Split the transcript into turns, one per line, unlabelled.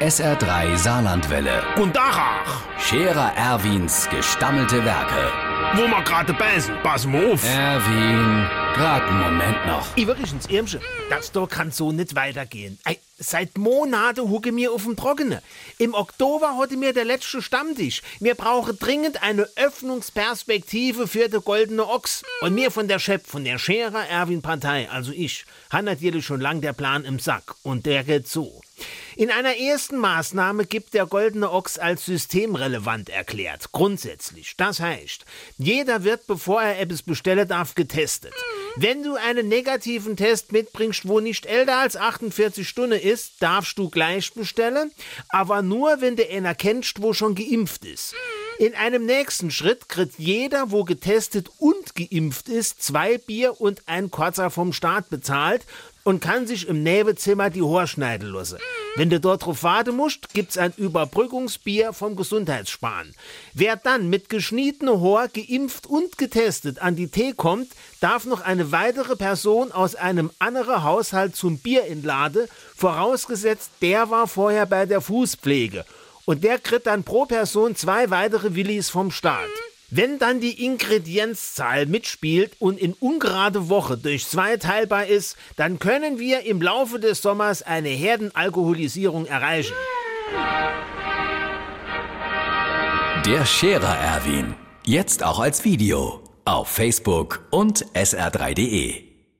SR3 Saarlandwelle.
Und Dachach,
Scherer Erwins gestammelte Werke.
wo wir gerade beißen, pass mal auf.
Erwin, grad einen Moment noch.
Übrigens, Irmsche, das da kann so nicht weitergehen. Ey, seit Monaten hucke mir auf dem Trockene. Im Oktober hatte mir der letzte Stammtisch. Wir brauchen dringend eine Öffnungsperspektive für den Goldene Ochs. Und mir von der Chef, von der Scherer Erwin Partei, also ich, hat natürlich schon lang der Plan im Sack. Und der geht so. In einer ersten Maßnahme gibt der Goldene Ochs als systemrelevant erklärt. Grundsätzlich. Das heißt, jeder wird, bevor er etwas bestellen darf, getestet. Wenn du einen negativen Test mitbringst, wo nicht älter als 48 Stunden ist, darfst du gleich bestellen, aber nur, wenn du einer kennst, wo schon geimpft ist. In einem nächsten Schritt kriegt jeder, wo getestet und geimpft ist, zwei Bier und ein Kotzer vom Staat bezahlt und kann sich im Nebenzimmer die Haare schneiden lassen. Wenn du dort drauf warten musst, gibt's ein Überbrückungsbier vom Gesundheitssparen. Wer dann mit geschnietener Haar, geimpft und getestet an die Tee kommt, darf noch eine weitere Person aus einem anderen Haushalt zum Bier entladen, vorausgesetzt, der war vorher bei der Fußpflege. Und der kriegt dann pro Person zwei weitere Willis vom Staat. Wenn dann die Ingredienzzahl mitspielt und in ungerade Woche durch zwei teilbar ist, dann können wir im Laufe des Sommers eine Herdenalkoholisierung erreichen.
Der Scherer Erwin. Jetzt auch als Video. Auf Facebook und sr3.de.